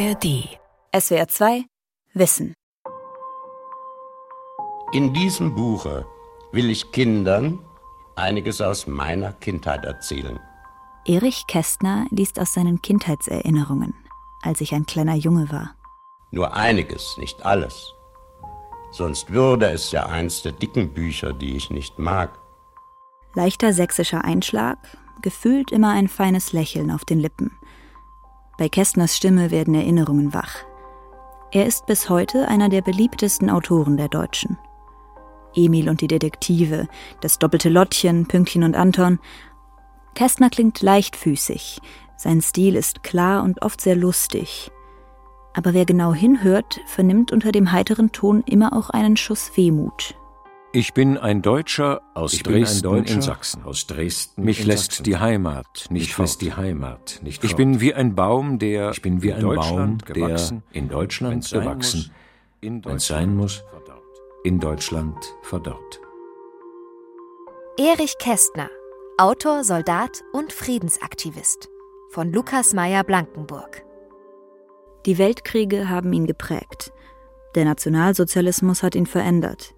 ARD. SWR 2 Wissen. In diesem Buche will ich Kindern einiges aus meiner Kindheit erzählen. Erich Kästner liest aus seinen Kindheitserinnerungen, als ich ein kleiner Junge war. Nur einiges, nicht alles. Sonst würde es ja eins der dicken Bücher, die ich nicht mag. Leichter sächsischer Einschlag, gefühlt immer ein feines Lächeln auf den Lippen. Bei Kästners Stimme werden Erinnerungen wach. Er ist bis heute einer der beliebtesten Autoren der Deutschen. Emil und die Detektive, das doppelte Lottchen, Pünktchen und Anton. Kästner klingt leichtfüßig, sein Stil ist klar und oft sehr lustig. Aber wer genau hinhört, vernimmt unter dem heiteren Ton immer auch einen Schuss Wehmut. Ich bin ein Deutscher aus Ich Dresden bin ein Deutscher in Sachsen. aus Dresden Mich in lässt Sachsen. die Heimat nicht Mich die Heimat nicht Ich fort. bin wie ein Baum, der Ich bin wie in ein Deutschland Baum, gewachsen, der in Deutschland wenn's sein gewachsen, muss, in wenn's sein muss, verdorrt. in Deutschland verdorrt. Erich Kästner, Autor, Soldat und Friedensaktivist. Von Lukas Meyer-Blankenburg. Die Weltkriege haben ihn geprägt. Der Nationalsozialismus hat ihn verändert.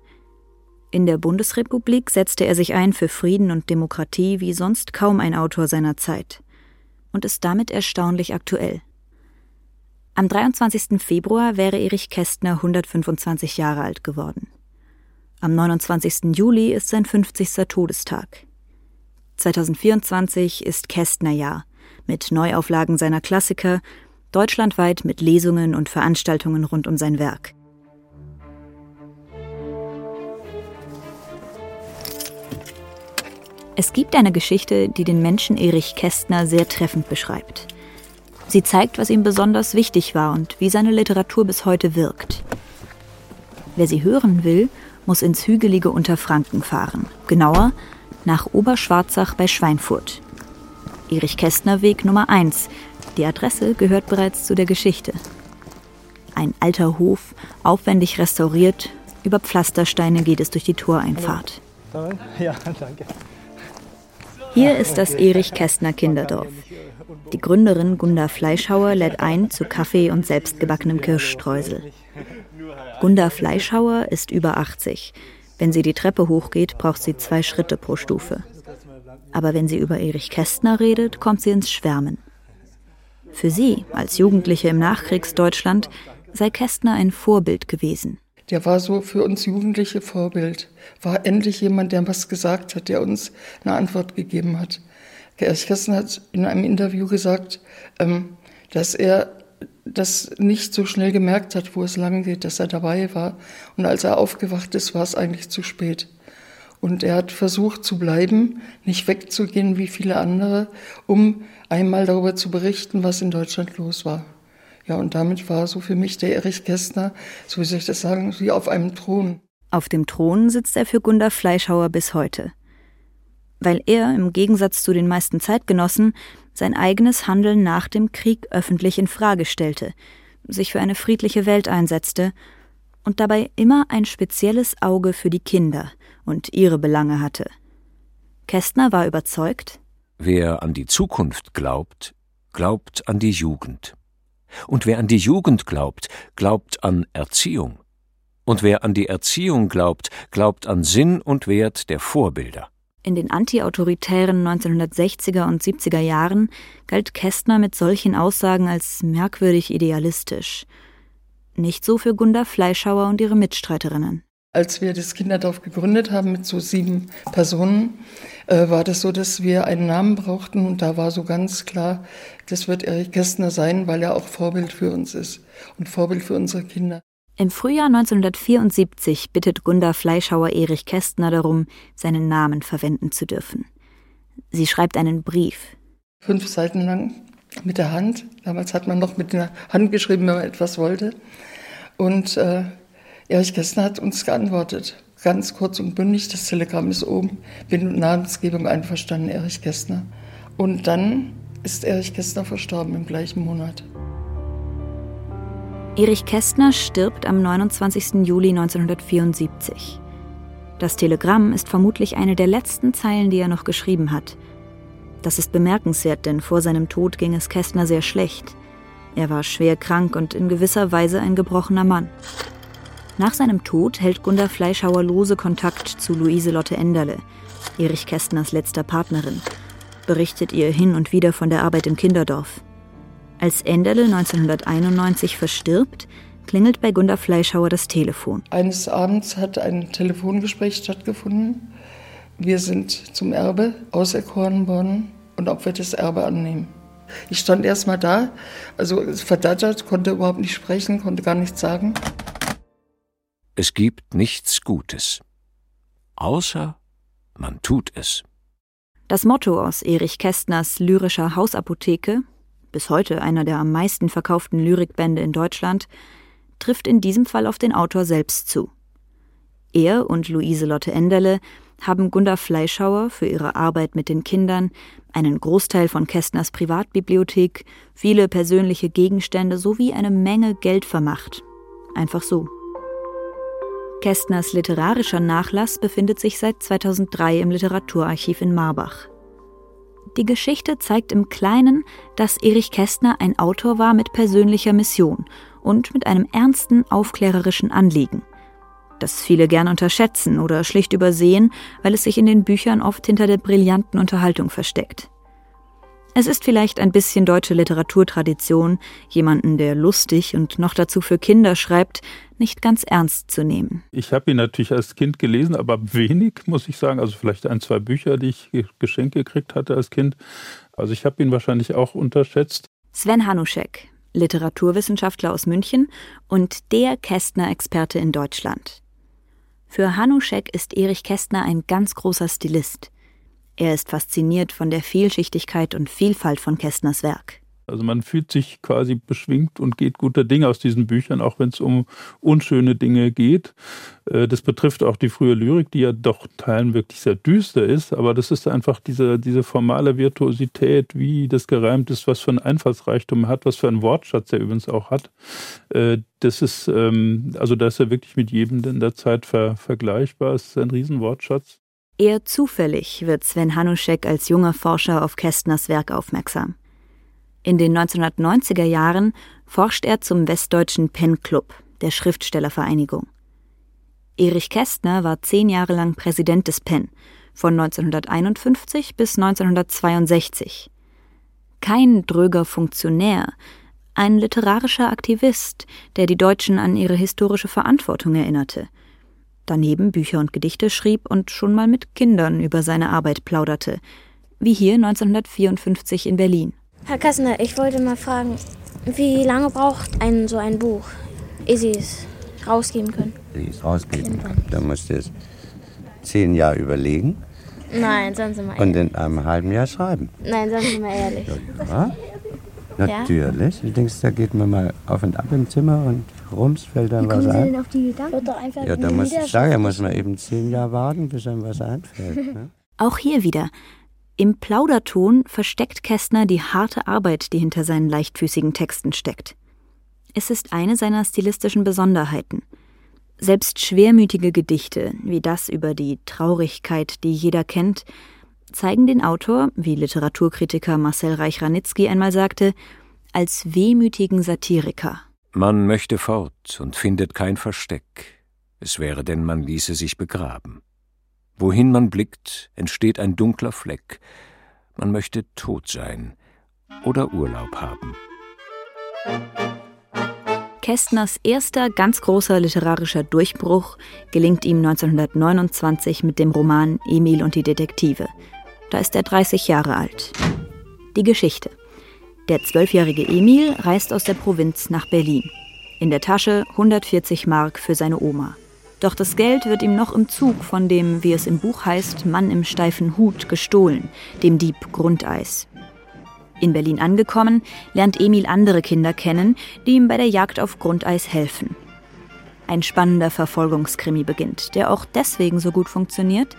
In der Bundesrepublik setzte er sich ein für Frieden und Demokratie wie sonst kaum ein Autor seiner Zeit und ist damit erstaunlich aktuell. Am 23. Februar wäre Erich Kästner 125 Jahre alt geworden. Am 29. Juli ist sein 50. Todestag. 2024 ist Kästnerjahr mit Neuauflagen seiner Klassiker, deutschlandweit mit Lesungen und Veranstaltungen rund um sein Werk. Es gibt eine Geschichte, die den Menschen Erich Kästner sehr treffend beschreibt. Sie zeigt, was ihm besonders wichtig war und wie seine Literatur bis heute wirkt. Wer sie hören will, muss ins hügelige Unterfranken fahren, genauer nach Oberschwarzach bei Schweinfurt. Erich Kästner Weg Nummer 1. Die Adresse gehört bereits zu der Geschichte. Ein alter Hof, aufwendig restauriert, über Pflastersteine geht es durch die Toreinfahrt. Ja, danke. Hier ist das Erich Kästner Kinderdorf. Die Gründerin Gunda Fleischhauer lädt ein zu Kaffee und selbstgebackenem Kirschstreusel. Gunda Fleischhauer ist über 80. Wenn sie die Treppe hochgeht, braucht sie zwei Schritte pro Stufe. Aber wenn sie über Erich Kästner redet, kommt sie ins Schwärmen. Für sie, als Jugendliche im Nachkriegsdeutschland, sei Kästner ein Vorbild gewesen. Der war so für uns Jugendliche Vorbild. War endlich jemand, der was gesagt hat, der uns eine Antwort gegeben hat. Erich Kästner hat in einem Interview gesagt, ähm, dass er das nicht so schnell gemerkt hat, wo es lang geht, dass er dabei war. Und als er aufgewacht ist, war es eigentlich zu spät. Und er hat versucht zu bleiben, nicht wegzugehen wie viele andere, um einmal darüber zu berichten, was in Deutschland los war. Ja, und damit war so für mich der Erich Kästner, so wie soll ich das sagen, wie auf einem Thron. Auf dem Thron sitzt er für Gunda Fleischhauer bis heute. Weil er, im Gegensatz zu den meisten Zeitgenossen, sein eigenes Handeln nach dem Krieg öffentlich in Frage stellte, sich für eine friedliche Welt einsetzte und dabei immer ein spezielles Auge für die Kinder und ihre Belange hatte. Kästner war überzeugt, Wer an die Zukunft glaubt, glaubt an die Jugend. Und wer an die Jugend glaubt, glaubt an Erziehung. Und wer an die Erziehung glaubt, glaubt an Sinn und Wert der Vorbilder. In den antiautoritären 1960er und 70er Jahren galt Kästner mit solchen Aussagen als merkwürdig idealistisch. Nicht so für Gunda Fleischhauer und ihre Mitstreiterinnen. Als wir das Kinderdorf gegründet haben mit so sieben Personen, äh, war das so, dass wir einen Namen brauchten und da war so ganz klar, das wird Erich Kästner sein, weil er auch Vorbild für uns ist und Vorbild für unsere Kinder. Im Frühjahr 1974 bittet Gunda Fleischhauer Erich Kästner darum, seinen Namen verwenden zu dürfen. Sie schreibt einen Brief. Fünf Seiten lang mit der Hand. Damals hat man noch mit der Hand geschrieben, wenn man etwas wollte. Und äh, Erich Kästner hat uns geantwortet. Ganz kurz und bündig, das Telegramm ist oben. Bin mit Namensgebung einverstanden, Erich Kästner. Und dann ist Erich Kästner verstorben im gleichen Monat. Erich Kästner stirbt am 29. Juli 1974. Das Telegramm ist vermutlich eine der letzten Zeilen, die er noch geschrieben hat. Das ist bemerkenswert, denn vor seinem Tod ging es Kästner sehr schlecht. Er war schwer krank und in gewisser Weise ein gebrochener Mann. Nach seinem Tod hält Gunda Fleischhauer lose Kontakt zu Luise Lotte Enderle, Erich Kästners letzter Partnerin, berichtet ihr hin und wieder von der Arbeit im Kinderdorf. Als Enderle 1991 verstirbt, klingelt bei Gunda Fleischhauer das Telefon. Eines Abends hat ein Telefongespräch stattgefunden. Wir sind zum Erbe auserkoren worden und ob wir das Erbe annehmen. Ich stand erst mal da, also verdattert, konnte überhaupt nicht sprechen, konnte gar nichts sagen. Es gibt nichts Gutes, außer man tut es. Das Motto aus Erich Kästners lyrischer Hausapotheke, bis heute einer der am meisten verkauften Lyrikbände in Deutschland, trifft in diesem Fall auf den Autor selbst zu. Er und Luise Lotte Enderle haben Gunda Fleischhauer für ihre Arbeit mit den Kindern einen Großteil von Kästners Privatbibliothek, viele persönliche Gegenstände sowie eine Menge Geld vermacht. Einfach so. Kästners literarischer Nachlass befindet sich seit 2003 im Literaturarchiv in Marbach. Die Geschichte zeigt im Kleinen, dass Erich Kästner ein Autor war mit persönlicher Mission und mit einem ernsten aufklärerischen Anliegen, das viele gern unterschätzen oder schlicht übersehen, weil es sich in den Büchern oft hinter der brillanten Unterhaltung versteckt. Es ist vielleicht ein bisschen deutsche Literaturtradition, jemanden, der lustig und noch dazu für Kinder schreibt, nicht ganz ernst zu nehmen. Ich habe ihn natürlich als Kind gelesen, aber wenig, muss ich sagen. Also vielleicht ein, zwei Bücher, die ich geschenkt gekriegt hatte als Kind. Also ich habe ihn wahrscheinlich auch unterschätzt. Sven Hanuschek, Literaturwissenschaftler aus München und der Kästner-Experte in Deutschland. Für Hanuschek ist Erich Kästner ein ganz großer Stilist. Er ist fasziniert von der Vielschichtigkeit und Vielfalt von Kästners Werk. Also man fühlt sich quasi beschwingt und geht guter Dinge aus diesen Büchern, auch wenn es um unschöne Dinge geht. Äh, das betrifft auch die frühe Lyrik, die ja doch teilen wirklich sehr düster ist, aber das ist einfach diese, diese formale Virtuosität, wie das gereimt ist, was für ein Einfallsreichtum er hat, was für einen Wortschatz er übrigens auch hat. Äh, das ist, ähm, also da ist er wirklich mit jedem in der Zeit ver vergleichbar. Es ist ein Riesenwortschatz. Eher zufällig wird Sven Hanuschek als junger Forscher auf Kästners Werk aufmerksam. In den 1990er Jahren forscht er zum Westdeutschen Pen Club, der Schriftstellervereinigung. Erich Kästner war zehn Jahre lang Präsident des Pen, von 1951 bis 1962. Kein dröger Funktionär, ein literarischer Aktivist, der die Deutschen an ihre historische Verantwortung erinnerte – daneben Bücher und Gedichte schrieb und schon mal mit Kindern über seine Arbeit plauderte, wie hier 1954 in Berlin. Herr Kassner, ich wollte mal fragen, wie lange braucht ein so ein Buch, ehe Sie es rausgeben können? Sie es rausgeben können. Da musst du es zehn Jahre überlegen. Nein, sagen Sie mal ehrlich. Und in einem halben Jahr schreiben. Nein, sagen Sie mal ehrlich. Ja, natürlich. Du denkst, da geht man mal auf und ab im Zimmer und rums fällt dann Wie was kommen Sie ein. denn auf die Gedanken? Ja, da muss ich sagen, da muss man eben zehn Jahre warten, bis einem was einfällt. Ne? Auch hier wieder. Im Plauderton versteckt Kästner die harte Arbeit, die hinter seinen leichtfüßigen Texten steckt. Es ist eine seiner stilistischen Besonderheiten. Selbst schwermütige Gedichte, wie das über die Traurigkeit, die jeder kennt, zeigen den Autor, wie Literaturkritiker Marcel Reich-Ranitzky einmal sagte, als wehmütigen Satiriker. Man möchte fort und findet kein Versteck. Es wäre denn, man ließe sich begraben. Wohin man blickt, entsteht ein dunkler Fleck. Man möchte tot sein oder Urlaub haben. Kästners erster ganz großer literarischer Durchbruch gelingt ihm 1929 mit dem Roman Emil und die Detektive. Da ist er 30 Jahre alt. Die Geschichte. Der zwölfjährige Emil reist aus der Provinz nach Berlin. In der Tasche 140 Mark für seine Oma. Doch das Geld wird ihm noch im Zug von dem, wie es im Buch heißt, Mann im steifen Hut gestohlen, dem Dieb Grundeis. In Berlin angekommen, lernt Emil andere Kinder kennen, die ihm bei der Jagd auf Grundeis helfen. Ein spannender Verfolgungskrimi beginnt, der auch deswegen so gut funktioniert,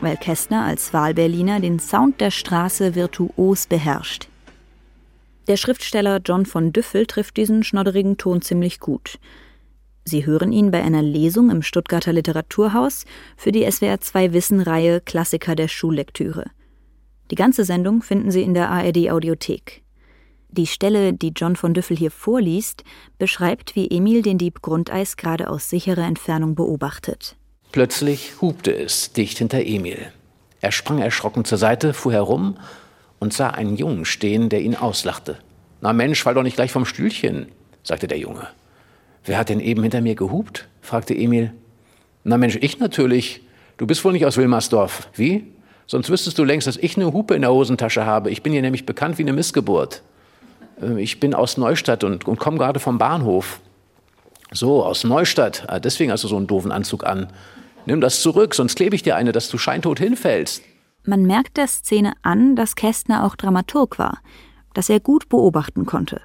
weil Kästner als Wahlberliner den Sound der Straße virtuos beherrscht. Der Schriftsteller John von Düffel trifft diesen schnodderigen Ton ziemlich gut. Sie hören ihn bei einer Lesung im Stuttgarter Literaturhaus für die SWR 2 Wissen-Reihe Klassiker der Schullektüre. Die ganze Sendung finden Sie in der ARD Audiothek. Die Stelle, die John von Düffel hier vorliest, beschreibt, wie Emil den Dieb Grundeis gerade aus sicherer Entfernung beobachtet. Plötzlich hupte es dicht hinter Emil. Er sprang erschrocken zur Seite, fuhr herum und sah einen Jungen stehen, der ihn auslachte. Na Mensch, fall doch nicht gleich vom Stühlchen, sagte der Junge. Wer hat denn eben hinter mir gehupt? fragte Emil. Na Mensch, ich natürlich. Du bist wohl nicht aus Wilmersdorf. Wie? Sonst wüsstest du längst, dass ich eine Hupe in der Hosentasche habe. Ich bin hier nämlich bekannt wie eine Missgeburt. Äh, ich bin aus Neustadt und, und komme gerade vom Bahnhof. So, aus Neustadt. Ah, deswegen hast du so einen doofen Anzug an. Nimm das zurück, sonst klebe ich dir eine, dass du scheintot hinfällst. Man merkt der Szene an, dass Kästner auch Dramaturg war, dass er gut beobachten konnte.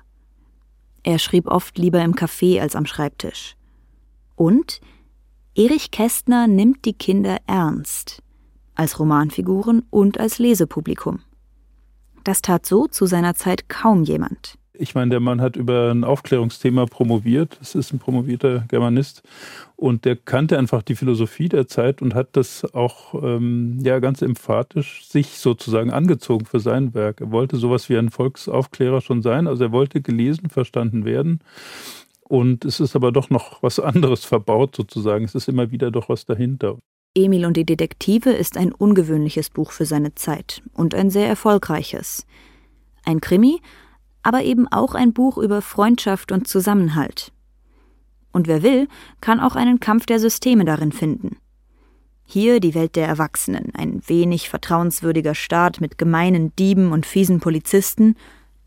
Er schrieb oft lieber im Café als am Schreibtisch. Und Erich Kästner nimmt die Kinder ernst, als Romanfiguren und als Lesepublikum. Das tat so zu seiner Zeit kaum jemand. Ich meine, der Mann hat über ein Aufklärungsthema promoviert. Das ist ein promovierter Germanist. Und der kannte einfach die Philosophie der Zeit und hat das auch ähm, ja, ganz emphatisch sich sozusagen angezogen für sein Werk. Er wollte sowas wie ein Volksaufklärer schon sein. Also er wollte gelesen, verstanden werden. Und es ist aber doch noch was anderes verbaut sozusagen. Es ist immer wieder doch was dahinter. Emil und die Detektive ist ein ungewöhnliches Buch für seine Zeit und ein sehr erfolgreiches. Ein Krimi, aber eben auch ein Buch über Freundschaft und Zusammenhalt. Und wer will, kann auch einen Kampf der Systeme darin finden. Hier die Welt der Erwachsenen, ein wenig vertrauenswürdiger Staat mit gemeinen Dieben und fiesen Polizisten,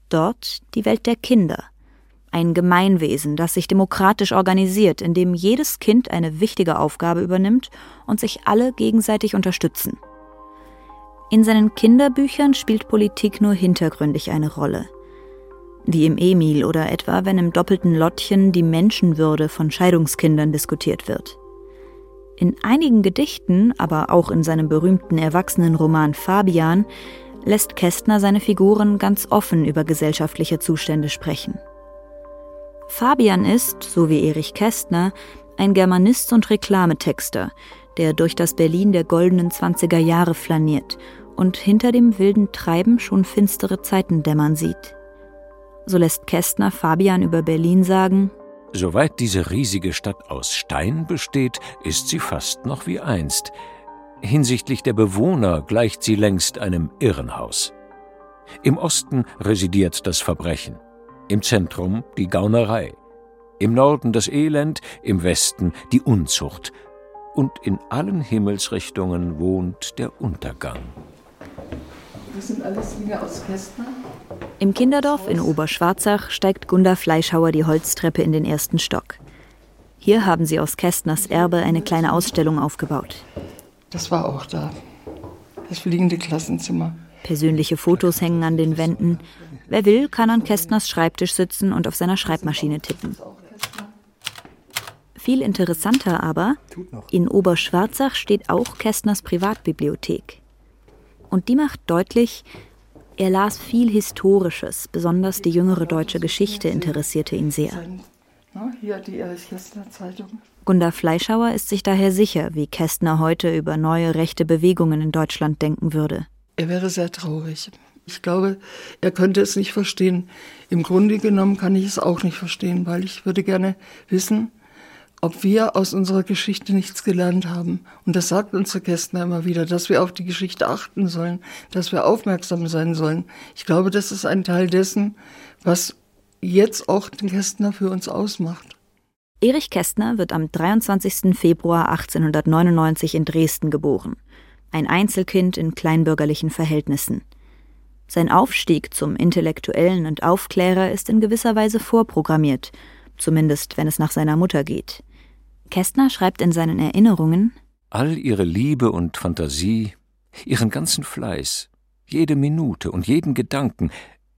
dort die Welt der Kinder, ein Gemeinwesen, das sich demokratisch organisiert, in dem jedes Kind eine wichtige Aufgabe übernimmt und sich alle gegenseitig unterstützen. In seinen Kinderbüchern spielt Politik nur hintergründig eine Rolle – wie im Emil oder etwa, wenn im doppelten Lottchen die Menschenwürde von Scheidungskindern diskutiert wird. In einigen Gedichten, aber auch in seinem berühmten Erwachsenenroman Fabian, lässt Kästner seine Figuren ganz offen über gesellschaftliche Zustände sprechen. Fabian ist, so wie Erich Kästner, ein Germanist und Reklametexter, der durch das Berlin der goldenen 20er Jahre flaniert und hinter dem wilden Treiben schon finstere Zeiten dämmern sieht. So lässt Kästner Fabian über Berlin sagen, Soweit diese riesige Stadt aus Stein besteht, ist sie fast noch wie einst. Hinsichtlich der Bewohner gleicht sie längst einem Irrenhaus. Im Osten residiert das Verbrechen, im Zentrum die Gaunerei, im Norden das Elend, im Westen die Unzucht, und in allen Himmelsrichtungen wohnt der Untergang. Das sind alles Dinge aus Kästner. Im Kinderdorf in Oberschwarzach steigt Gunda Fleischhauer die Holztreppe in den ersten Stock. Hier haben sie aus Kästners Erbe eine kleine Ausstellung aufgebaut. Das war auch da. Das fliegende Klassenzimmer. Persönliche Fotos hängen an den Wänden. Wer will, kann an Kästners Schreibtisch sitzen und auf seiner Schreibmaschine tippen. Viel interessanter aber, in Oberschwarzach steht auch Kästners Privatbibliothek. Und die macht deutlich, er las viel Historisches, besonders die jüngere deutsche Geschichte interessierte ihn sehr. Hier die Zeitung. Gunda Fleischhauer ist sich daher sicher, wie Kästner heute über neue rechte Bewegungen in Deutschland denken würde. Er wäre sehr traurig. Ich glaube, er könnte es nicht verstehen. Im Grunde genommen kann ich es auch nicht verstehen, weil ich würde gerne wissen, ob wir aus unserer Geschichte nichts gelernt haben. Und das sagt uns der Kästner immer wieder, dass wir auf die Geschichte achten sollen, dass wir aufmerksam sein sollen. Ich glaube, das ist ein Teil dessen, was jetzt auch den Kästner für uns ausmacht. Erich Kästner wird am 23. Februar 1899 in Dresden geboren. Ein Einzelkind in kleinbürgerlichen Verhältnissen. Sein Aufstieg zum Intellektuellen und Aufklärer ist in gewisser Weise vorprogrammiert, zumindest wenn es nach seiner Mutter geht. Kästner schreibt in seinen Erinnerungen All ihre Liebe und Fantasie, ihren ganzen Fleiß, jede Minute und jeden Gedanken,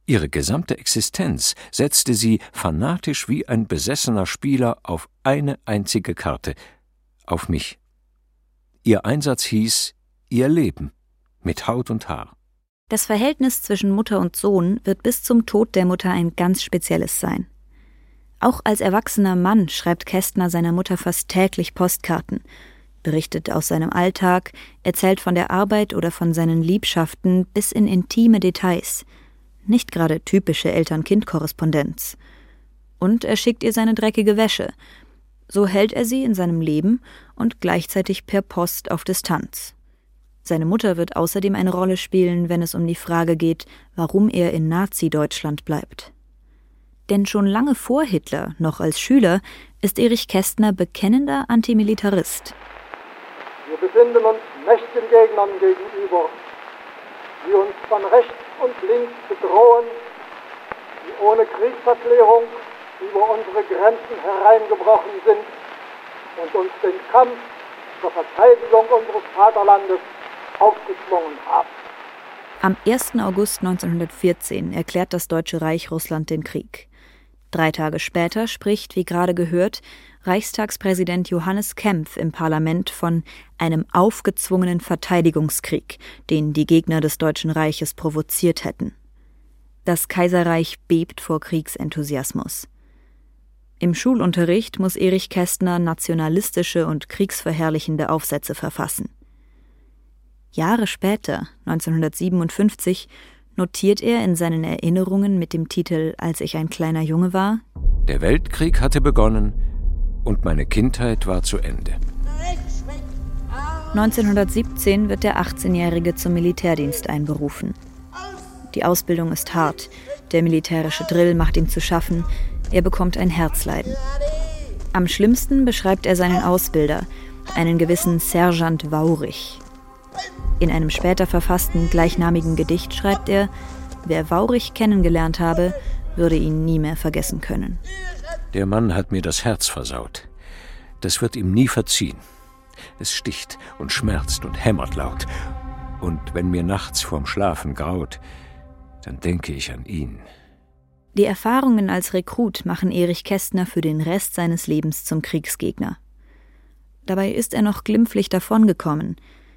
ihre gesamte Existenz setzte sie fanatisch wie ein besessener Spieler auf eine einzige Karte, auf mich. Ihr Einsatz hieß ihr Leben mit Haut und Haar. Das Verhältnis zwischen Mutter und Sohn wird bis zum Tod der Mutter ein ganz spezielles sein. Auch als erwachsener Mann schreibt Kästner seiner Mutter fast täglich Postkarten, berichtet aus seinem Alltag, erzählt von der Arbeit oder von seinen Liebschaften bis in intime Details, Nicht gerade typische Eltern-Kind-Korrespondenz. Und er schickt ihr seine dreckige Wäsche. So hält er sie in seinem Leben und gleichzeitig per Post auf Distanz. Seine Mutter wird außerdem eine Rolle spielen, wenn es um die Frage geht, warum er in Nazi-Deutschland bleibt. Denn schon lange vor Hitler, noch als Schüler, ist Erich Kästner bekennender Antimilitarist. Wir befinden uns mächtigen Gegnern gegenüber, die uns von rechts und links bedrohen, die ohne Kriegserklärung über unsere Grenzen hereingebrochen sind und uns den Kampf zur Verteidigung unseres Vaterlandes aufgezwungen haben. Am 1. August 1914 erklärt das Deutsche Reich Russland den Krieg. Drei Tage später spricht, wie gerade gehört, Reichstagspräsident Johannes Kempf im Parlament von einem aufgezwungenen Verteidigungskrieg, den die Gegner des Deutschen Reiches provoziert hätten. Das Kaiserreich bebt vor Kriegsenthusiasmus. Im Schulunterricht muss Erich Kästner nationalistische und kriegsverherrlichende Aufsätze verfassen. Jahre später, 1957, notiert er in seinen Erinnerungen mit dem Titel Als ich ein kleiner Junge war Der Weltkrieg hatte begonnen und meine Kindheit war zu Ende. 1917 wird der 18-Jährige zum Militärdienst einberufen. Die Ausbildung ist hart, der militärische Drill macht ihm zu schaffen, er bekommt ein Herzleiden. Am schlimmsten beschreibt er seinen Ausbilder, einen gewissen Sergeant Waurich. In einem später verfassten gleichnamigen Gedicht schreibt er, wer Waurich kennengelernt habe, würde ihn nie mehr vergessen können. Der Mann hat mir das Herz versaut. Das wird ihm nie verziehen. Es sticht und schmerzt und hämmert laut. Und wenn mir nachts vorm Schlafen graut, dann denke ich an ihn. Die Erfahrungen als Rekrut machen Erich Kästner für den Rest seines Lebens zum Kriegsgegner. Dabei ist er noch glimpflich davongekommen.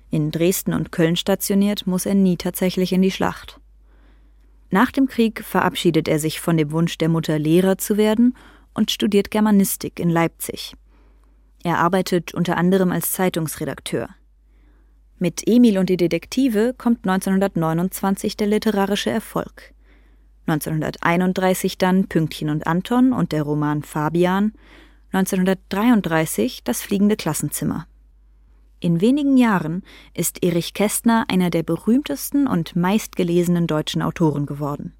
In Dresden und Köln stationiert, muss er nie tatsächlich in die Schlacht. Nach dem Krieg verabschiedet er sich von dem Wunsch der Mutter, Lehrer zu werden und studiert Germanistik in Leipzig. Er arbeitet unter anderem als Zeitungsredakteur. Mit Emil und die Detektive kommt 1929 der literarische Erfolg. 1931 dann Pünktchen und Anton und der Roman Fabian, 1933 das fliegende Klassenzimmer. In wenigen Jahren ist Erich Kästner einer der berühmtesten und meistgelesenen deutschen Autoren geworden.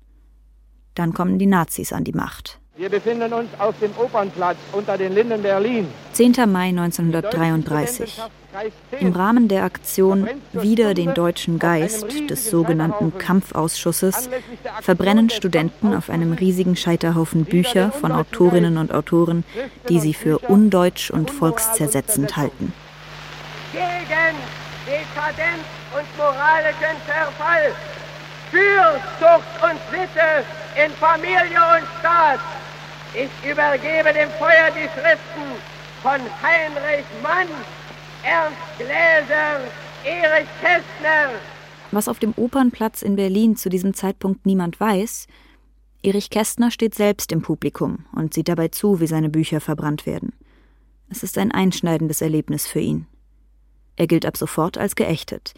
Dann kommen die Nazis an die Macht. Wir befinden uns auf dem Opernplatz unter den Linden Berlin. 10. Mai 1933. Im Rahmen der Aktion Wieder den deutschen Geist des sogenannten Kampfausschusses verbrennen Studenten auf einem riesigen Scheiterhaufen Bücher von Autorinnen und Autoren, die sie für undeutsch und volkszersetzend halten. Gegen Dekadenz und moralischen Verfall. Für Zucht und Sitte in Familie und Staat. Ich übergebe dem Feuer die Schriften von Heinrich Mann, Ernst Gläser, Erich Kästner. Was auf dem Opernplatz in Berlin zu diesem Zeitpunkt niemand weiß, Erich Kästner steht selbst im Publikum und sieht dabei zu, wie seine Bücher verbrannt werden. Es ist ein einschneidendes Erlebnis für ihn. Er gilt ab sofort als geächtet.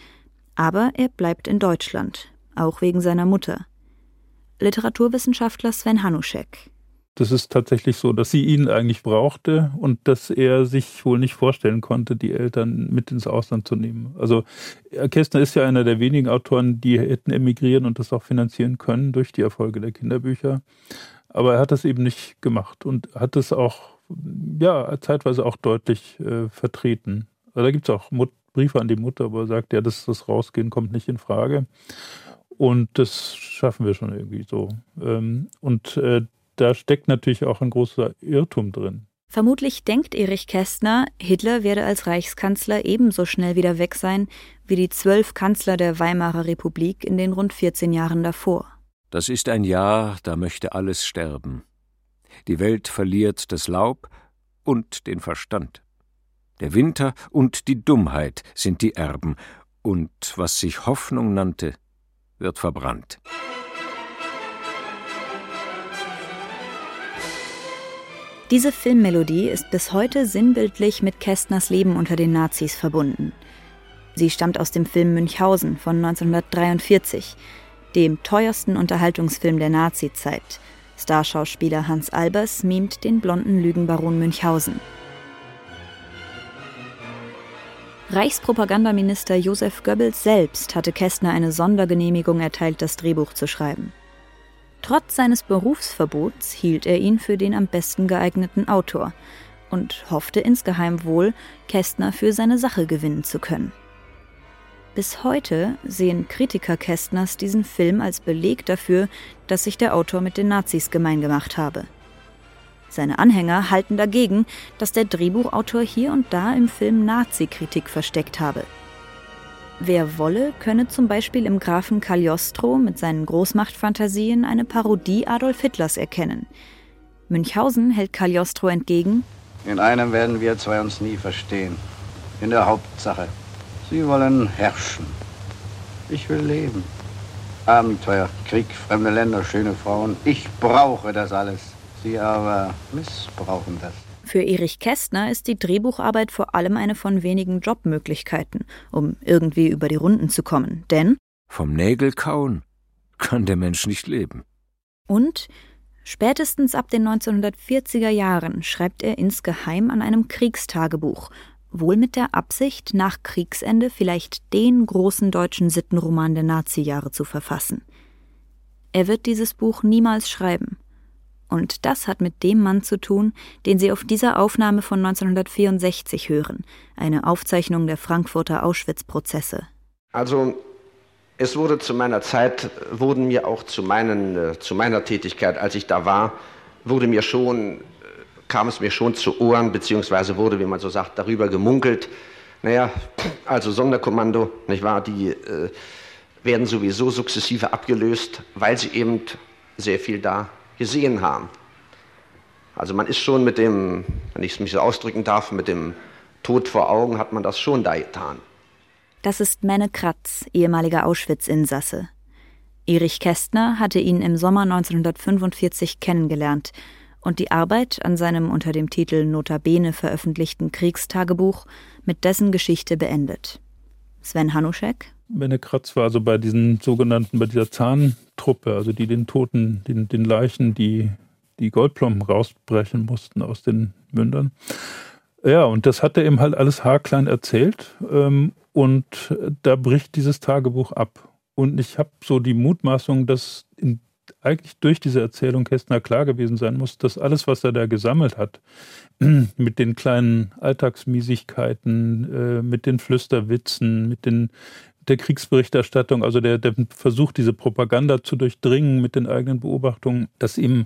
Aber er bleibt in Deutschland, auch wegen seiner Mutter. Literaturwissenschaftler Sven Hanuschek. Das ist tatsächlich so, dass sie ihn eigentlich brauchte und dass er sich wohl nicht vorstellen konnte, die Eltern mit ins Ausland zu nehmen. Also Kästner ist ja einer der wenigen Autoren, die hätten emigrieren und das auch finanzieren können durch die Erfolge der Kinderbücher. Aber er hat das eben nicht gemacht und hat es auch, ja, zeitweise auch deutlich äh, vertreten. Also da gibt es auch Mut Briefe an die Mutter, wo er sagt, ja, das, das Rausgehen kommt nicht in Frage. Und das schaffen wir schon irgendwie so. Ähm, und äh, da steckt natürlich auch ein großer Irrtum drin. Vermutlich denkt Erich Kästner, Hitler werde als Reichskanzler ebenso schnell wieder weg sein wie die zwölf Kanzler der Weimarer Republik in den rund 14 Jahren davor. Das ist ein Jahr, da möchte alles sterben. Die Welt verliert das Laub und den Verstand. Der Winter und die Dummheit sind die Erben, und was sich Hoffnung nannte, wird verbrannt. Diese Filmmelodie ist bis heute sinnbildlich mit Kästners Leben unter den Nazis verbunden. Sie stammt aus dem Film Münchhausen von 1943, dem teuersten Unterhaltungsfilm der Nazizeit. Starschauspieler Hans Albers mimt den blonden Lügenbaron Münchhausen. Reichspropagandaminister Josef Goebbels selbst hatte Kästner eine Sondergenehmigung erteilt, das Drehbuch zu schreiben. Trotz seines Berufsverbots hielt er ihn für den am besten geeigneten Autor und hoffte insgeheim wohl, Kästner für seine Sache gewinnen zu können. Bis heute sehen Kritiker Kästners diesen Film als Beleg dafür, dass sich der Autor mit den Nazis gemein gemacht habe. Seine Anhänger halten dagegen, dass der Drehbuchautor hier und da im Film Nazi-Kritik versteckt habe. Wer wolle, könne zum Beispiel im Grafen Cagliostro mit seinen Großmachtfantasien eine Parodie Adolf Hitlers erkennen. Münchhausen hält Cagliostro entgegen. In einem werden wir zwei uns nie verstehen. In der Hauptsache. Sie wollen herrschen. Ich will leben. Abenteuer, Krieg, fremde Länder, schöne Frauen. Ich brauche das alles. Sie aber missbrauchen das. Für Erich Kästner ist die Drehbucharbeit vor allem eine von wenigen Jobmöglichkeiten, um irgendwie über die Runden zu kommen. Denn vom Nägel kauen kann der Mensch nicht leben. Und spätestens ab den 1940er Jahren schreibt er insgeheim an einem Kriegstagebuch, wohl mit der Absicht, nach Kriegsende vielleicht den großen deutschen Sittenroman der Nazijahre zu verfassen. Er wird dieses Buch niemals schreiben. Und das hat mit dem Mann zu tun, den Sie auf dieser Aufnahme von 1964 hören, eine Aufzeichnung der Frankfurter Auschwitz-Prozesse. Also es wurde zu meiner Zeit, wurden mir auch zu, meinen, äh, zu meiner Tätigkeit, als ich da war, wurde mir schon, äh, kam es mir schon zu Ohren, beziehungsweise wurde, wie man so sagt, darüber gemunkelt. Naja, also Sonderkommando, nicht wahr, die äh, werden sowieso sukzessive abgelöst, weil sie eben sehr viel da gesehen haben. Also man ist schon mit dem, wenn ich es mich so ausdrücken darf, mit dem Tod vor Augen hat man das schon da getan. Das ist Menne Kratz, ehemaliger Auschwitz-Insasse. Erich Kästner hatte ihn im Sommer 1945 kennengelernt und die Arbeit an seinem unter dem Titel Notabene veröffentlichten Kriegstagebuch mit dessen Geschichte beendet. Sven Hanuschek Menne Kratz war also bei diesen sogenannten, bei dieser Zahntruppe, also die den Toten, den, den Leichen, die die Goldplomben rausbrechen mussten aus den Mündern. Ja, und das hat er eben halt alles haarklein erzählt. Ähm, und da bricht dieses Tagebuch ab. Und ich habe so die Mutmaßung, dass in, eigentlich durch diese Erzählung Kästner klar gewesen sein muss, dass alles, was er da gesammelt hat, mit den kleinen Alltagsmiesigkeiten, äh, mit den Flüsterwitzen, mit den der Kriegsberichterstattung, also der, der versucht, diese Propaganda zu durchdringen mit den eigenen Beobachtungen, dass ihm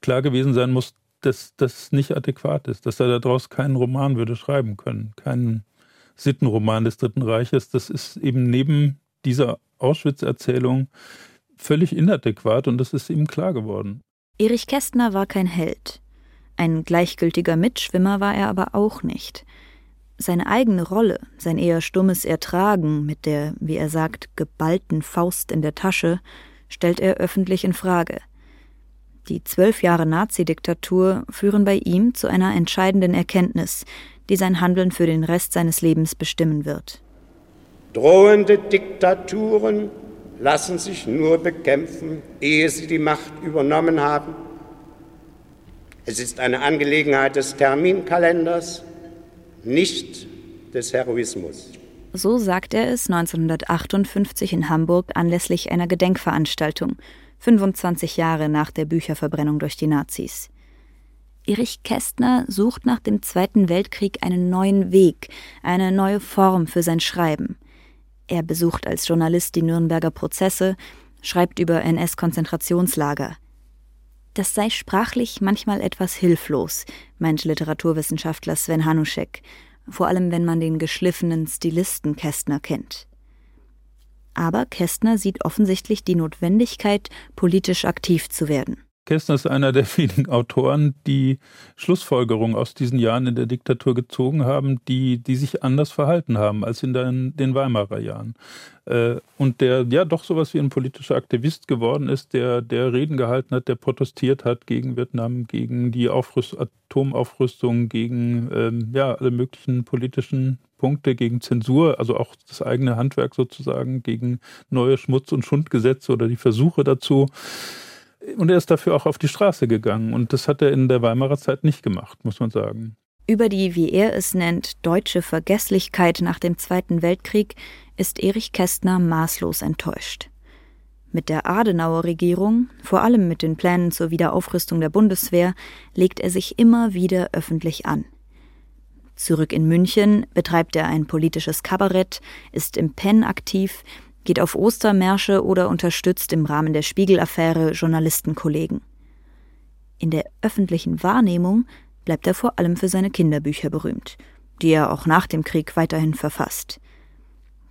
klar gewesen sein muss, dass das nicht adäquat ist, dass er daraus keinen Roman würde schreiben können, keinen Sittenroman des Dritten Reiches. Das ist eben neben dieser Auschwitz-Erzählung völlig inadäquat und das ist ihm klar geworden. Erich Kästner war kein Held. Ein gleichgültiger Mitschwimmer war er aber auch nicht. Seine eigene Rolle, sein eher stummes Ertragen mit der, wie er sagt, geballten Faust in der Tasche, stellt er öffentlich in Frage. Die zwölf Jahre Nazidiktatur führen bei ihm zu einer entscheidenden Erkenntnis, die sein Handeln für den Rest seines Lebens bestimmen wird. Drohende Diktaturen lassen sich nur bekämpfen, ehe sie die Macht übernommen haben. Es ist eine Angelegenheit des Terminkalenders, nicht des Heroismus. So sagt er es 1958 in Hamburg anlässlich einer Gedenkveranstaltung, 25 Jahre nach der Bücherverbrennung durch die Nazis. Erich Kästner sucht nach dem Zweiten Weltkrieg einen neuen Weg, eine neue Form für sein Schreiben. Er besucht als Journalist die Nürnberger Prozesse, schreibt über NS-Konzentrationslager. Das sei sprachlich manchmal etwas hilflos, meint Literaturwissenschaftler Sven Hanuschek, vor allem wenn man den geschliffenen Stilisten Kästner kennt. Aber Kästner sieht offensichtlich die Notwendigkeit, politisch aktiv zu werden. Kästner ist einer der wenigen Autoren, die Schlussfolgerungen aus diesen Jahren in der Diktatur gezogen haben, die, die sich anders verhalten haben als in den, den Weimarer Jahren. Äh, und der ja doch sowas wie ein politischer Aktivist geworden ist, der, der Reden gehalten hat, der protestiert hat gegen Vietnam, gegen die Aufrüst Atomaufrüstung, gegen ähm, ja, alle möglichen politischen Punkte, gegen Zensur, also auch das eigene Handwerk sozusagen, gegen neue Schmutz- und Schundgesetze oder die Versuche dazu. Und er ist dafür auch auf die Straße gegangen. Und das hat er in der Weimarer Zeit nicht gemacht, muss man sagen. Über die, wie er es nennt, deutsche Vergesslichkeit nach dem Zweiten Weltkrieg ist Erich Kästner maßlos enttäuscht. Mit der Adenauer Regierung, vor allem mit den Plänen zur Wiederaufrüstung der Bundeswehr, legt er sich immer wieder öffentlich an. Zurück in München betreibt er ein politisches Kabarett, ist im PEN aktiv, geht auf Ostermärsche oder unterstützt im Rahmen der Spiegel-Affäre Journalistenkollegen. In der öffentlichen Wahrnehmung bleibt er vor allem für seine Kinderbücher berühmt, die er auch nach dem Krieg weiterhin verfasst.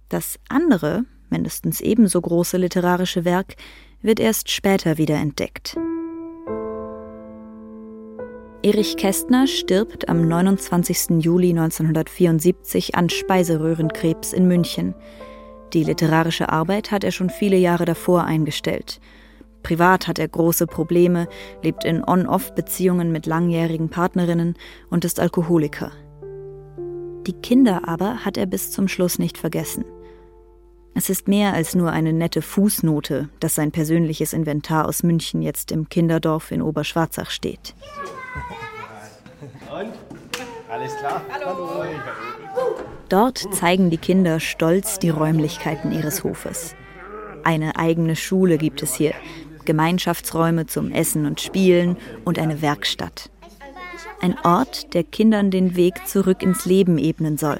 Das andere, mindestens ebenso große literarische Werk wird erst später wieder entdeckt. Erich Kästner stirbt am 29. Juli 1974 an Speiseröhrenkrebs in München. Die literarische Arbeit hat er schon viele Jahre davor eingestellt. Privat hat er große Probleme, lebt in On-Off-Beziehungen mit langjährigen Partnerinnen und ist Alkoholiker. Die Kinder aber hat er bis zum Schluss nicht vergessen. Es ist mehr als nur eine nette Fußnote, dass sein persönliches Inventar aus München jetzt im Kinderdorf in Oberschwarzach steht. Und? Alles klar? Hallo. Dort zeigen die Kinder stolz die Räumlichkeiten ihres Hofes. Eine eigene Schule gibt es hier, Gemeinschaftsräume zum Essen und Spielen und eine Werkstatt. Ein Ort, der Kindern den Weg zurück ins Leben ebnen soll.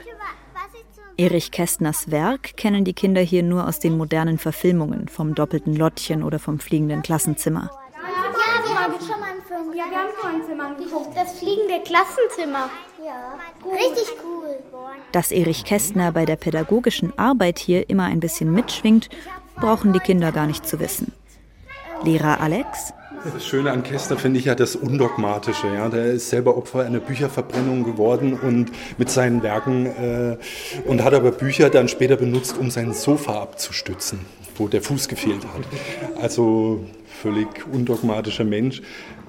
Erich Kästners Werk kennen die Kinder hier nur aus den modernen Verfilmungen vom doppelten Lottchen oder vom fliegenden Klassenzimmer. Ja, wir haben schon mal einen Film. Ja, wir haben schon ein Zimmer. Das fliegende Klassenzimmer. Ja, richtig cool. Dass Erich Kästner bei der pädagogischen Arbeit hier immer ein bisschen mitschwingt, brauchen die Kinder gar nicht zu wissen. Lehrer Alex? Das Schöne an Kästner finde ich ja das Undogmatische. Ja. Der ist selber Opfer einer Bücherverbrennung geworden und mit seinen Werken äh, und hat aber Bücher dann später benutzt, um sein Sofa abzustützen, wo der Fuß gefehlt hat. Also völlig undogmatischer Mensch.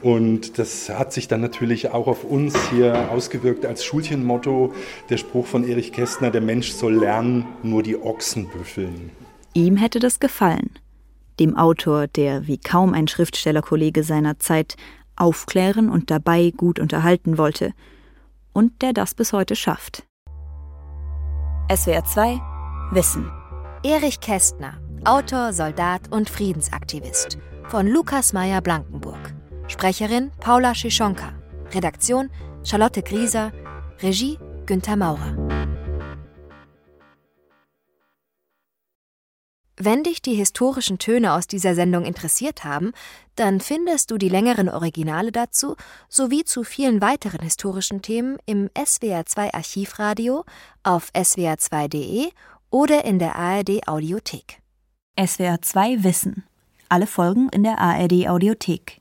Und das hat sich dann natürlich auch auf uns hier ausgewirkt als Schulchenmotto. Der Spruch von Erich Kästner, der Mensch soll lernen, nur die Ochsen büffeln. Ihm hätte das gefallen dem Autor, der wie kaum ein Schriftstellerkollege seiner Zeit aufklären und dabei gut unterhalten wollte und der das bis heute schafft. SWR 2 Wissen Erich Kästner, Autor, Soldat und Friedensaktivist von Lukas Meyer Blankenburg. Sprecherin Paula Schischonka. Redaktion Charlotte Grieser. Regie Günther Maurer. Wenn dich die historischen Töne aus dieser Sendung interessiert haben, dann findest du die längeren Originale dazu sowie zu vielen weiteren historischen Themen im SWR2 Archivradio, auf swr2.de oder in der ARD Audiothek. SWR2 Wissen. Alle Folgen in der ARD Audiothek.